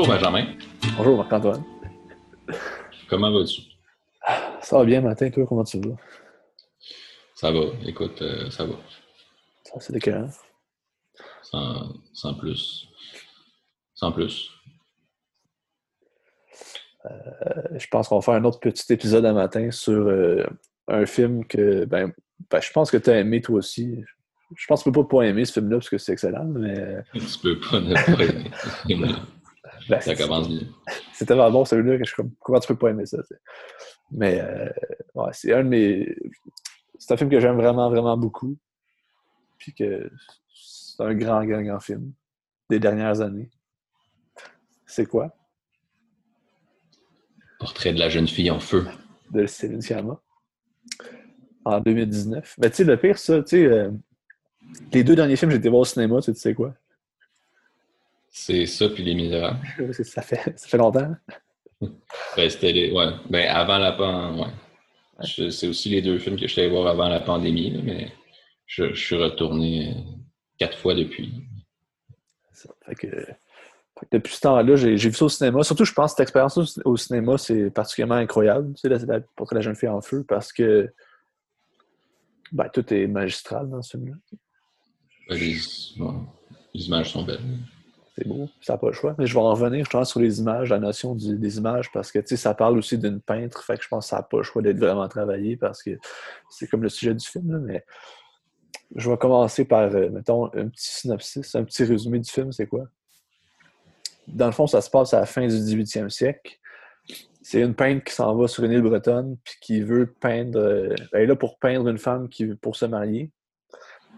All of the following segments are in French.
Bonjour Benjamin. Bonjour Marc-Antoine. Comment vas-tu? Ça va bien, matin, toi, comment tu vas? Ça va, écoute, euh, ça va. Ça, c'est décalé. Sans, sans plus. Sans plus. Euh, je pense qu'on va faire un autre petit épisode un matin sur euh, un film que ben, ben, je pense que tu as aimé toi aussi. Je pense que tu peux pas pas aimer ce film-là parce que c'est excellent, mais. Tu peux pas ne pas aimer. Ben, ça commence bien. C'est tellement bon celui-là que je suis comme comment tu peux pas aimer ça? t'sais? Mais euh, ouais, c'est un de mes. C'est un film que j'aime vraiment, vraiment beaucoup. Puis que c'est un grand, grand, grand film des dernières années. C'est quoi? Portrait de la jeune fille en feu. de Céline Sciamma en 2019. Mais tu sais, le pire, ça, tu sais, euh, les deux derniers films que j'ai été voir au cinéma, tu sais quoi? C'est ça, puis Les Misérables. Ça fait, ça fait longtemps. Ben, c'était les. Ouais. Ben, avant la pandémie. Ouais. C'est aussi les deux films que je suis allé voir avant la pandémie, là, mais je, je suis retourné euh, quatre fois depuis. Ça. Fait que, fait que depuis ce temps-là, j'ai vu ça au cinéma. Surtout, je pense que cette expérience au, au cinéma, c'est particulièrement incroyable, tu sais, la, la, pour la jeune fille en feu, parce que ben, tout est magistral dans ce film-là. Ben, Les, les images sont belles. C'est beau, ça n'a pas le choix. Mais je vais en revenir, je pense, sur les images, la notion des images, parce que tu sais, ça parle aussi d'une peintre, fait que je pense que ça n'a pas le choix d'être vraiment travaillé, parce que c'est comme le sujet du film. là, mais je vais commencer par, euh, mettons, un petit synopsis, un petit résumé du film, c'est quoi? Dans le fond, ça se passe à la fin du 18e siècle. C'est une peintre qui s'en va sur une île bretonne, puis qui veut peindre. euh, elle est là pour peindre une femme qui pour se marier.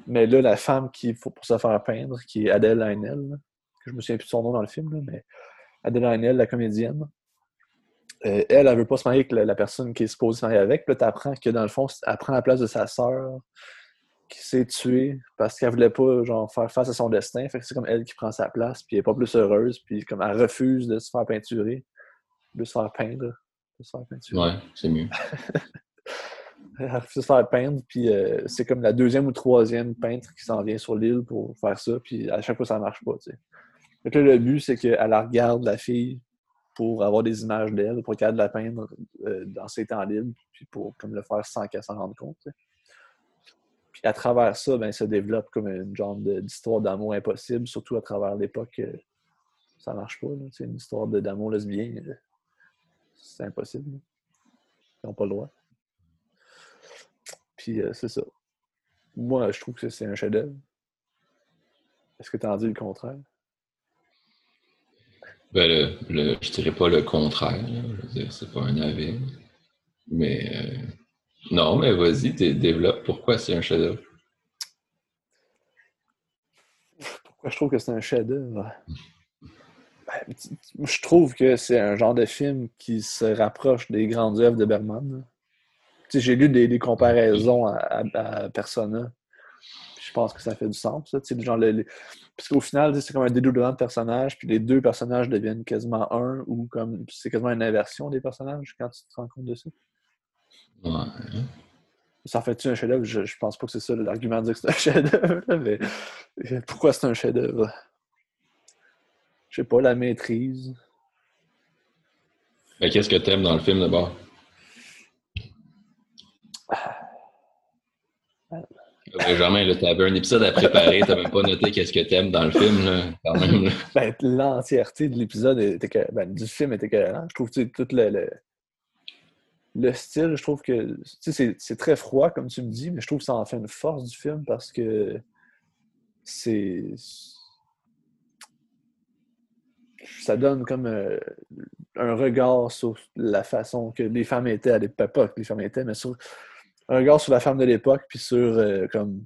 Mais là, la femme qui faut pour se faire peindre, qui est Adèle Haenel, je me souviens plus de son nom dans le film, là, mais Adèle Haenel, la comédienne, euh, elle, elle veut pas se marier avec la, la personne qui est supposée se marier avec. Puis là, tu apprends que dans le fond, elle prend la place de sa sœur qui s'est tuée parce qu'elle voulait pas genre, faire face à son destin. Fait que c'est comme elle qui prend sa place, puis elle est pas plus heureuse, puis comme elle refuse de se faire peinturer, de se faire peindre. De se faire peinturer. Ouais, c'est mieux. Elle refuse de se faire peindre, puis euh, c'est comme la deuxième ou troisième peintre qui s'en vient sur l'île pour faire ça, puis à chaque fois, ça marche pas, tu sais. Le but, c'est qu'elle regarde, la fille, pour avoir des images d'elle, pour qu'elle la peindre euh, dans ses temps libres, puis pour comme le faire sans qu'elle s'en rende compte. Puis à travers ça, ben, ça développe comme une genre d'histoire d'amour impossible, surtout à travers l'époque, euh, ça marche pas. C'est une histoire d'amour lesbien, euh, c'est impossible. Ils n'ont pas le droit. Puis euh, c'est ça. Moi, je trouve que c'est un chef-d'œuvre. Est-ce que tu en dis le contraire? Ben, le, je dirais pas le contraire. Je veux dire, c'est pas un avis. Mais euh, non, mais vas-y, développe pourquoi c'est un chef-d'œuvre. Pourquoi je trouve que c'est un chef-d'œuvre? Ben, je trouve que c'est un genre de film qui se rapproche des grandes œuvres de sais, j'ai lu des, comparaisons à Persona. Je pense que ça fait du sens, ça. genre, le- le- Parce qu'au final, c'est comme un dédoublement de personnages, puis les deux personnages deviennent quasiment un, ou comme c'est quasiment une inversion des personnages quand tu te rends compte de ça. Ouais. Ça fait-tu un chef-d'œuvre? Je, je pense pas que c'est ça l'argument de dire que c'est un chef-d'œuvre, mais euh, pourquoi c'est un chef-d'œuvre? Je sais pas, la maîtrise. Ben, Qu'est-ce que t'aimes dans le film d'abord? Benjamin, là, t'avais un épisode à préparer, t'as même pas noté qu'est-ce que t'aimes dans le film, quand même. Ben, l'entièreté de l'épisode que, ben, du film était cohérent. Je trouve tu tout le, le, le style, je trouve que tu c'est très froid, comme tu me dis, mais je trouve que ça en fait une force du film parce que c'est. Ça donne comme euh, un regard sur la façon que les femmes étaient à l'époque, que les femmes étaient, mais sur un regard sur la femme de l'époque, puis sur euh, comme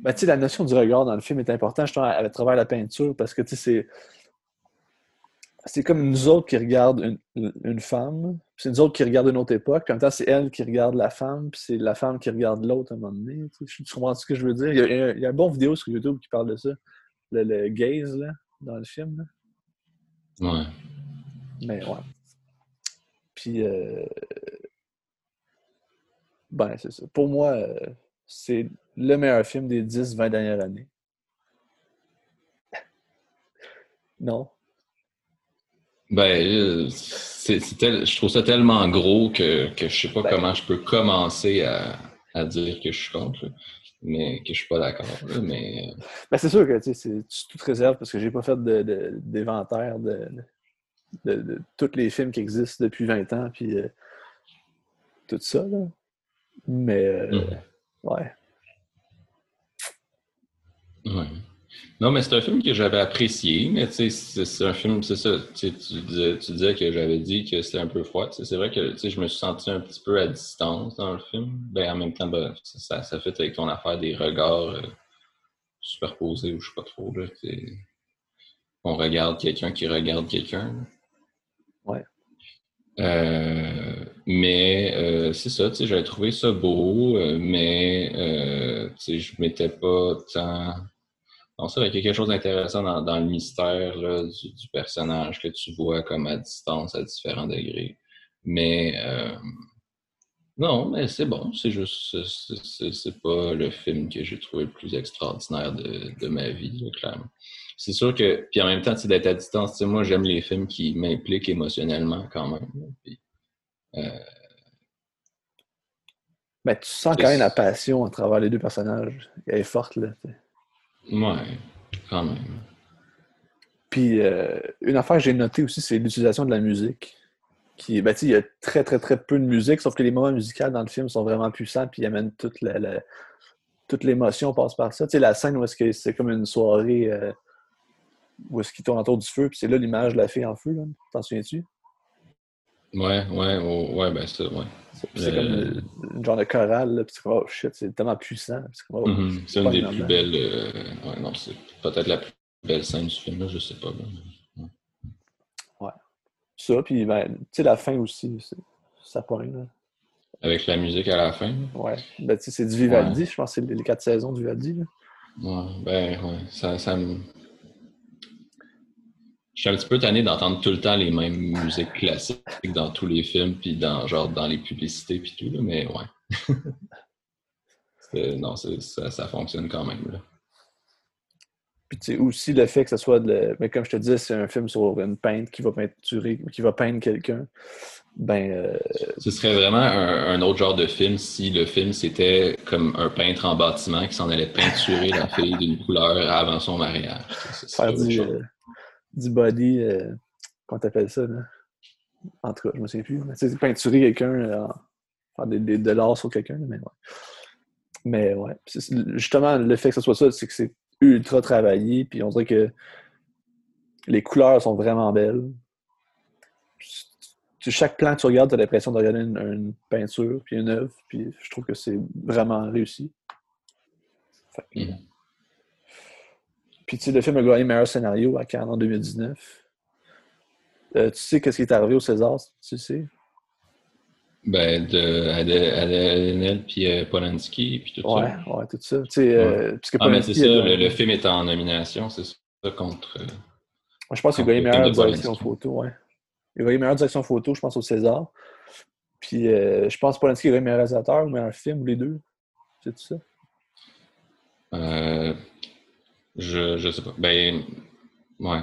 Ben, tu sais, la notion du regard dans le film est importante, justement, à, à travers la peinture, parce que, tu sais, c'est... C'est comme nous autres qui regardent une, une femme, puis c'est nous autres qui regardent une autre époque, puis en même temps, c'est elle qui regarde la femme, puis c'est la femme qui regarde l'autre à un moment donné. Tu, sais, tu comprends ce que je veux dire? Il y, a, il y a- vidéo sur YouTube qui parle de ça, le, le gaze, là, dans le film. là. Ouais. Mais ouais. Puis, euh, ben, c'est ça. Pour moi, euh, c'est le meilleur film des 10-20 dernières années. Non? Ben, euh, c'est, c'est tel- je trouve ça tellement gros que, que je sais pas Ben- comment je peux commencer à, à dire que je suis contre, mais que je suis pas d'accord. là, Mais Ben, c'est sûr que tu sais, c'est c'est toute réserve parce que j'ai pas fait de- de- d'inventaire de, de, tous les films qui existent depuis 20 ans, puis euh, tout ça. Là. Mais, euh, Mhm. ouais. Ouais. Non, mais c'est un film que j'avais apprécié, mais tu sais, c'est un film, c'est ça. Tu, sais, tu disais, tu disais que j'avais dit que c'était un peu froid. C'est vrai que tu sais, je me suis senti un petit peu à distance dans le film. Ben, en même temps, ben, ça, ça fait avec ton affaire des regards euh, superposés ou je sais pas trop. Là, on regarde quelqu'un qui regarde quelqu'un. Ouais. Euh, mais euh, c'est ça, tu sais, j'avais trouvé ça beau, euh, mais tu sais, je m'étais pas tant. Non, ça, il y a quelque chose d'intéressant dans, le mystère du, personnage que tu vois comme à distance, à différents degrés. Mais non, mais c'est bon, c'est juste, c'est- pas le film que j'ai trouvé le plus extraordinaire de, de ma vie, là, clairement. C'est sûr que, puis en même temps, tu sais, d'être à distance, tu sais, moi, j'aime les films qui m'impliquent émotionnellement quand même. puis, euh, Ben, tu sens quand même la passion à travers les deux personnages. Elle est forte, là. ouais, quand même. Puis, euh, une affaire que j'ai notée aussi, c'est l'utilisation de la musique. Qui, ben, tu sais, il y a très, très, très peu de musique, sauf que les moments musicaux dans le film sont vraiment puissants, puis ils amènent toute la, la- toute l'émotion passe par ça. Tu sais, la scène où est-ce que c'est comme une soirée euh, où est-ce qu'il tourne autour du feu, puis c'est là l'image de la fille en feu, là. T'en souviens-tu? Ouais, ouais, oh, ouais, ben ça, ouais. C'est c'est Euh, comme une, genre de chorale, là, puis c'est comme, oh shit, c'est tellement puissant. c'est comme, oh, Mhm. C'est une des plus belles. euh, ouais, non, c'est peut-être la plus belle scène du film, là, je sais pas. mais- Ça, puis ben, tu sais, la fin aussi, ça pointe, là. Avec la musique à la fin. Ouais. Ben, tu sais, c'est du Vivaldi, je pense que c'est les quatre saisons du Vivaldi, là. Ouais, ben, ouais, ça, ça me. Je suis un petit peu tanné d'entendre tout le temps les mêmes musiques classiques dans tous les films, puis dans, genre, dans les publicités, puis tout, là, mais ouais. C'est- non, c'est- ça, ça fonctionne quand même, là. Puis tu sais, aussi le fait que ce soit, de, mais comme je te disais, c'est un film sur une peintre qui va peinturer, qui va peindre quelqu'un. Ben, euh, Ce serait vraiment un, un autre genre de film si le film c'était comme un peintre en bâtiment qui s'en allait peinturer la fille d'une couleur avant son mariage. Faire du, chose. euh, du body, euh, comment t'appelles ça, là? En tout cas, je me souviens plus. sais, peinturer quelqu'un, euh, faire des, des, de l'art sur quelqu'un, mais ouais. Mais ouais. C'est- Justement, le fait que ce soit ça, c'est que c'est ultra travaillé, puis on dirait que les couleurs sont vraiment belles. Chaque plan que tu regardes, tu as l'impression de regarder une, peinture, puis une œuvre, puis je trouve que c'est vraiment réussi. Mhm. Puis tu sais, le film a gagné meilleur scénario à Cannes en 2019. Euh, tu sais qu'est-ce qui est arrivé au César, tu sais? Ben, de Adèle puis euh, Polanski, puis tout Ouais, ça. ouais, tout ça. Tu sais, euh, puisque Ah, mais c'est ça, a le, film est en nomination, c'est ça, contre. euh, Je pense qu'il a gagné meilleure direction photo, ouais. Il a gagné meilleure direction photo, je pense, au César. Puis euh, je pense que Polanski a gagné meilleur réalisateur ou meilleur film, ou les deux. C'est tout ça? euh, je, je sais pas. Ben, ouais.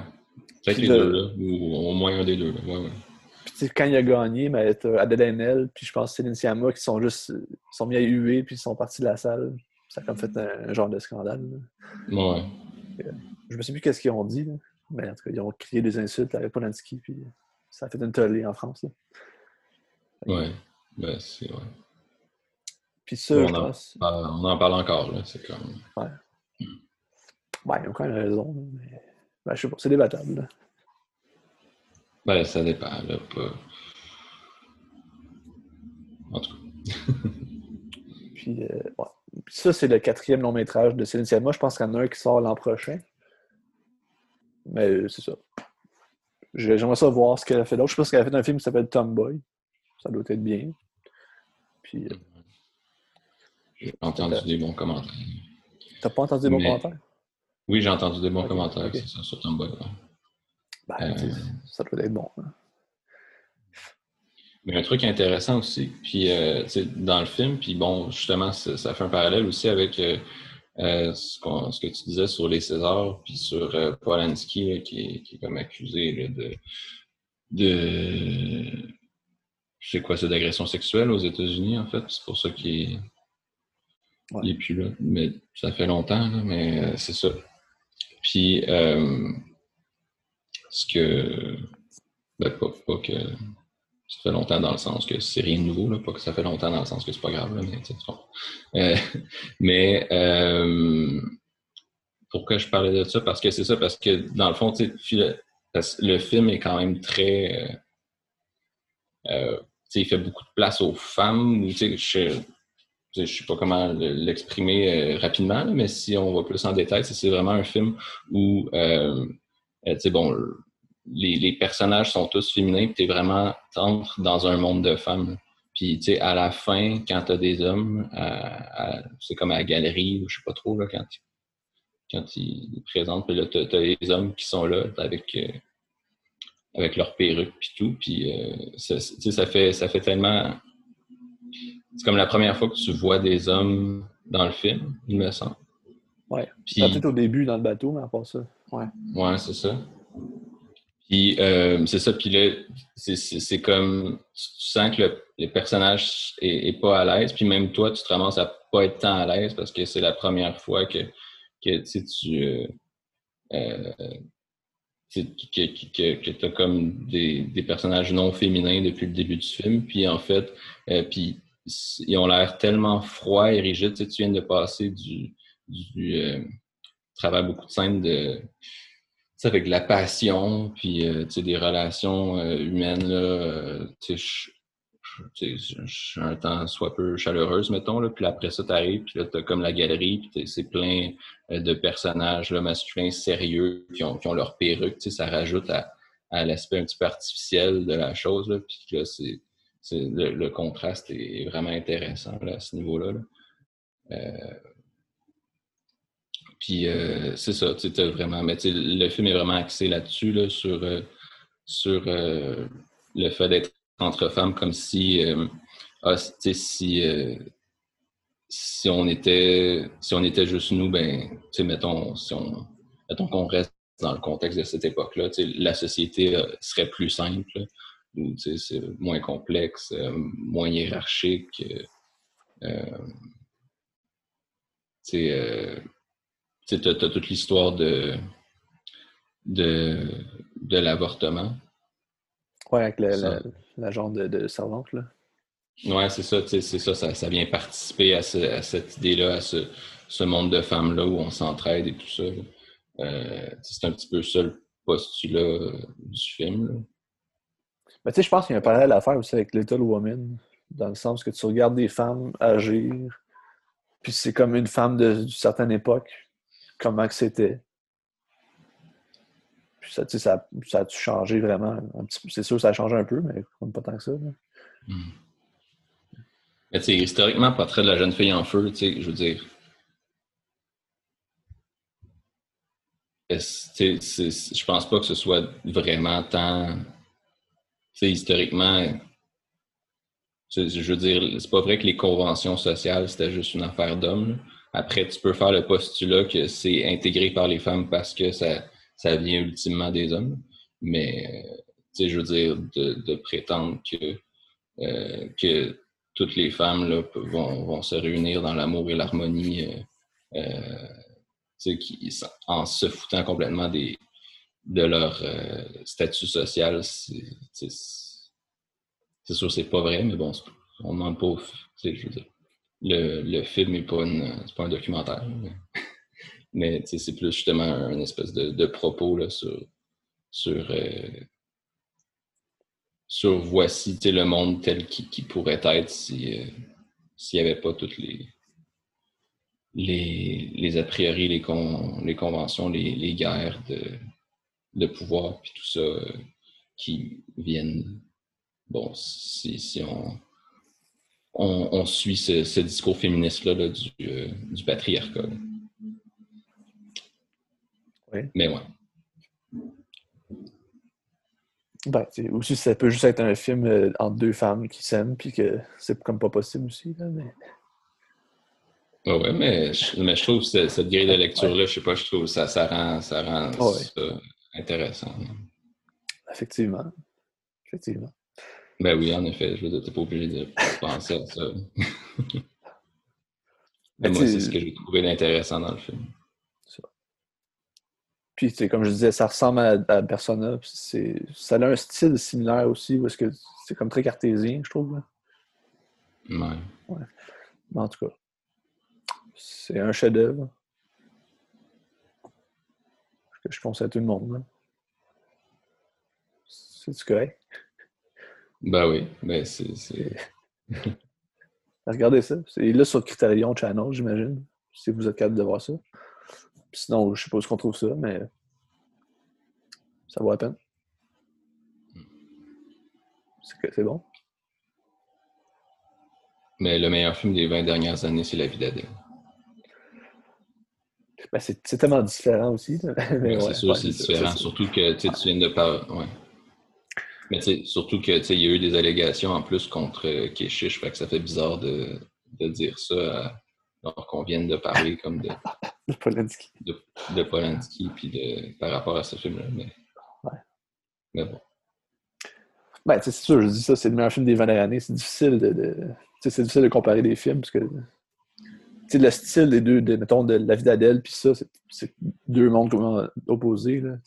Peut-être les le- deux, là, ou au moins un des deux. Là. Ouais, ouais. Puis tu sais, quand il a gagné, ben, t'as Adèle puis je pense Céline Sciamma qui sont juste euh, sont mis à huer, puis ils sont partis de la salle. Ça a comme fait un, un genre de scandale. là. Ouais. Je me sais plus qu'est-ce qu'ils ont dit, là. mais en tout cas, ils ont crié des insultes à Polanski, puis ça a fait une tollée en France. là. Ouais. Ben, c'est. Ouais. Puis ça, On je en, pense. on en parle encore, là. C'est comme. Ben, ils ont quand même raison. Mais... Ben, je sais pas, c'est débattable. là. Ben, ça dépend, là. Pas... En tout cas. Puis, euh, ouais. Puis ça, c'est le quatrième long métrage de Céline Sciamma. Je pense qu'il y en a un qui sort l'an prochain. Mais euh, c'est ça. J'aimerais ça voir ce qu'elle a fait d'autre. Je pense qu'elle a fait un film qui s'appelle Tomboy. Ça doit être bien. Puis, euh, J'ai entendu des bons commentaires. t'as pas entendu des bons Mais- commentaires? Oui, j'ai entendu des bons commentaires, c'est ça, sur Tomboy. ouais. Ben, Euh, ça doit être bon. hein. Mais un truc intéressant aussi, puis euh, dans le film, puis bon, justement, ça, fait un parallèle aussi avec euh, ce, que tu disais sur les Césars, puis sur Polanski, qui, est, comme accusé de, de. Je sais quoi, c'est d'agression sexuelle aux États-Unis, en fait. C'est pour ça qu'il est, plus là. Mais ça fait longtemps, mais c'est ça. Puis, ce que. Ben, pas, que ça fait longtemps dans le sens que c'est rien de nouveau, là, pas que ça fait longtemps dans le sens que c'est pas grave, là, mais tu euh, mais euh, pourquoi je parlais de ça? Parce que c'est ça, parce que dans le fond, le film est quand même très. Euh, il fait beaucoup de place aux femmes. Je, je ne sais pas comment l'exprimer rapidement, mais si on va plus en détail, c'est vraiment un film où bon, les, personnages sont tous féminins, puis tu es vraiment dans un monde de femmes. Puis, tu sais, à la fin, quand tu as des hommes, c'est comme à la galerie, ou je sais pas trop, quand, quand ils présentent, puis là, tu as, des hommes qui sont là avec, euh, avec leur perruque, puis tout. Puis, euh, ça, fait, ça fait tellement. C'est comme la première fois que tu vois des hommes dans le film, il me semble. Ouais. Puis, peut-être au début dans le bateau, mais à part ça. Ouais. Ouais, c'est ça. Puis euh, c'est ça, puis là, c'est comme tu sens que le, personnage est, pas à l'aise, puis même toi, tu te ramasses à pas être tant à l'aise parce que c'est la première fois que, que tu euh, euh, que, que, tu as comme des, des, personnages non féminins depuis le début du film. Puis en fait, puis ils ont l'air tellement froids et rigides. Tu, viens de passer du, du travail beaucoup de scènes de avec de la passion, puis euh, des relations euh, humaines, là, euh, je suis un temps soit peu chaleureuse, mettons, là, puis après ça, tu arrives, puis là, tu as comme la galerie, puis c'est plein de personnages là, masculins sérieux qui ont, qui ont leur perruque, ça rajoute à, à l'aspect un petit peu artificiel de la chose, là, puis là, c'est, le, contraste est vraiment intéressant à ce niveau-là. Là. Puis euh, c'est ça, vraiment. Mais le film est vraiment axé là-dessus, là, sur, euh, sur euh, le fait d'être entre femmes, comme si, ah, si, si on était si on était juste nous, ben, mettons, si on, mettons qu'on reste dans le contexte de cette époque-là, la société serait plus simple, c'est moins complexe, moins hiérarchique. Euh, tu as, toute l'histoire de, de, de l'avortement. Oui, avec la, genre de, servante, là. Oui, c'est ça, c'est ça, ça, vient participer à, cette idée-là, à ce, monde de femmes-là où on s'entraide et tout ça. Euh, c'est un petit peu ça le postulat euh, du film. Là. Ben, je pense qu'il y a un parallèle à faire aussi avec Little Woman, dans le sens que tu regardes des femmes agir, puis c'est comme une femme d'une certaine époque, comment que c'était. Puis ça, ça, ça a changé vraiment? C'est sûr ça a changé un peu, mais pas tant que ça. Hmm. Mais tu sais, historiquement, portrait de la jeune fille en feu, tu sais, je veux dire. je pense pas que ce soit vraiment tant. Historiquement, je veux dire, c'est pas vrai que les conventions sociales, c'était juste une affaire d'hommes. Après, tu peux faire le postulat que c'est intégré par les femmes parce que ça, ça vient ultimement des hommes. Mais, euh, tu sais, je veux dire, de, prétendre que, euh, que toutes les femmes là, vont, vont se réunir dans l'amour et l'harmonie euh, qui, en se foutant complètement des, de leur statut social, c'est sûr c'est pas vrai, mais bon, on demande pas, je veux dire le, film n'est pas, pas un documentaire. Mais, c'est plus justement un espèce de, propos là, sur, sur, euh, sur voici le monde tel qu'il pourrait être euh, s'il n'y avait pas toutes les, les, les a priori, les, les conventions, les, les guerres de, de pouvoir, puis tout ça euh, qui viennent. Bon, si, si on on, suit ce, discours féministe-là du, euh, du, patriarcat. Oui. Mais ouais. Ben, aussi, ça peut juste être un film euh, entre deux femmes qui s'aiment, puis que c'est comme pas possible aussi. Là, mais... Ouais, ouais, mais, je, mais je trouve que cette grille de lecture-là, je sais pas, je trouve ça, ça rend, ça rend ça intéressant. Effectivement. Effectivement. Ben oui, en effet, je veux dire, t'es pas obligé de penser à ça. mais moi, c'est ce que j'ai trouvé d'intéressant dans le film. Puis, comme je disais, ça ressemble à, à Persona. Ça a un style similaire aussi, parce que c'est comme très cartésien, je trouve. Ouais. ouais. en tout cas, c'est un chef-d'œuvre que je conseille à tout le monde. C'est correct? Ben oui, mais c'est. Regardez ça. C'est là sur Criterion Channel, j'imagine, si vous êtes capable de voir ça. sinon, je sais pas où on trouve ça, mais ça vaut la peine. C'est bon. Mais le meilleur film des 20 dernières années, c'est La vie d'Adèle. Ben, c'est tellement différent aussi. c'est sûr, c'est différent. Surtout que tu viens de parler. Ouais. Mais surtout que il y a eu des allégations en plus contre euh, Keshish, fait que ça fait bizarre de, de dire ça alors qu'on vient de parler comme de. de Polanski. De, de Polanski, puis de, par rapport à ce film-là. Mais, ouais. mais bon. Ben, c'est sûr, je dis ça, c'est le meilleur film des 20 années. C'est difficile de, de c'est difficile de comparer des films parce que le style des deux, de, mettons, de La vie d'Adèle, puis ça, c'est deux mondes opposés. Là,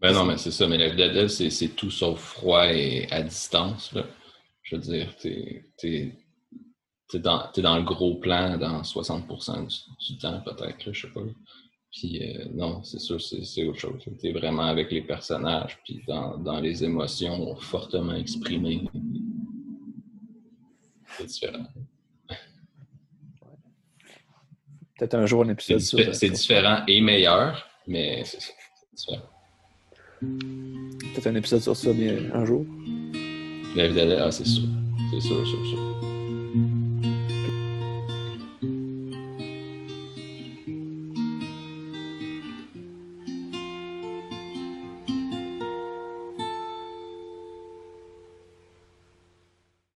ben non, mais c'est ça. Mais La vie d'Adèle, c'est tout sauf froid et à distance. Là. Je veux dire, t'es es, dans, dans le gros plan dans 60% du, temps, peut-être, je sais pas. Puis euh, non, c'est sûr, c'est autre chose. Tu es vraiment avec les personnages, puis dans, dans les émotions fortement exprimées. C'est différent. Peut-être un jour un épisode sur C'est différent et meilleur, mais c'est différent. Peut-être un épisode sur ça bien un jour. La vie ah, c'est sûr. C'est sûr, sûr, sûr.